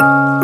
Música